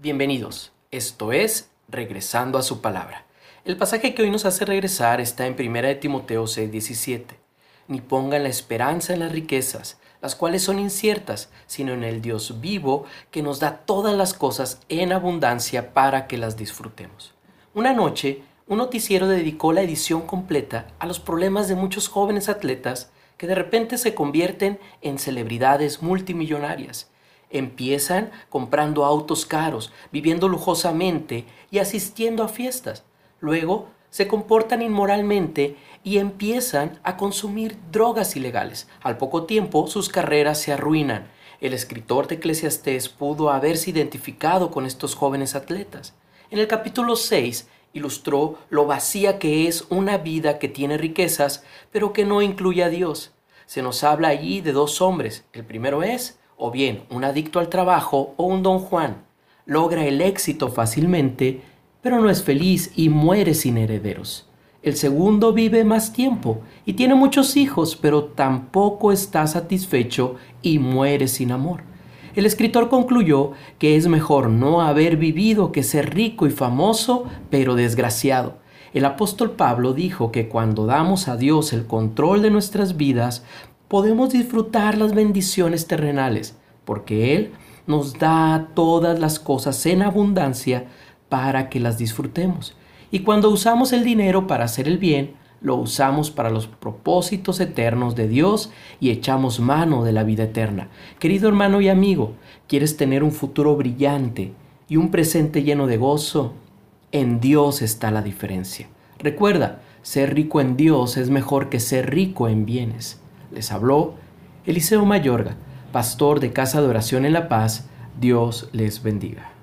Bienvenidos. Esto es Regresando a su palabra. El pasaje que hoy nos hace regresar está en 1 de Timoteo 6:17. Ni pongan la esperanza en las riquezas, las cuales son inciertas, sino en el Dios vivo que nos da todas las cosas en abundancia para que las disfrutemos. Una noche, un noticiero dedicó la edición completa a los problemas de muchos jóvenes atletas que de repente se convierten en celebridades multimillonarias Empiezan comprando autos caros, viviendo lujosamente y asistiendo a fiestas. Luego se comportan inmoralmente y empiezan a consumir drogas ilegales. Al poco tiempo sus carreras se arruinan. El escritor de Eclesiastés pudo haberse identificado con estos jóvenes atletas. En el capítulo 6 ilustró lo vacía que es una vida que tiene riquezas, pero que no incluye a Dios. Se nos habla allí de dos hombres. El primero es o bien un adicto al trabajo o un don Juan. Logra el éxito fácilmente, pero no es feliz y muere sin herederos. El segundo vive más tiempo y tiene muchos hijos, pero tampoco está satisfecho y muere sin amor. El escritor concluyó que es mejor no haber vivido que ser rico y famoso, pero desgraciado. El apóstol Pablo dijo que cuando damos a Dios el control de nuestras vidas, podemos disfrutar las bendiciones terrenales, porque Él nos da todas las cosas en abundancia para que las disfrutemos. Y cuando usamos el dinero para hacer el bien, lo usamos para los propósitos eternos de Dios y echamos mano de la vida eterna. Querido hermano y amigo, ¿quieres tener un futuro brillante y un presente lleno de gozo? En Dios está la diferencia. Recuerda, ser rico en Dios es mejor que ser rico en bienes. Les habló Eliseo Mayorga, pastor de Casa de Oración en La Paz. Dios les bendiga.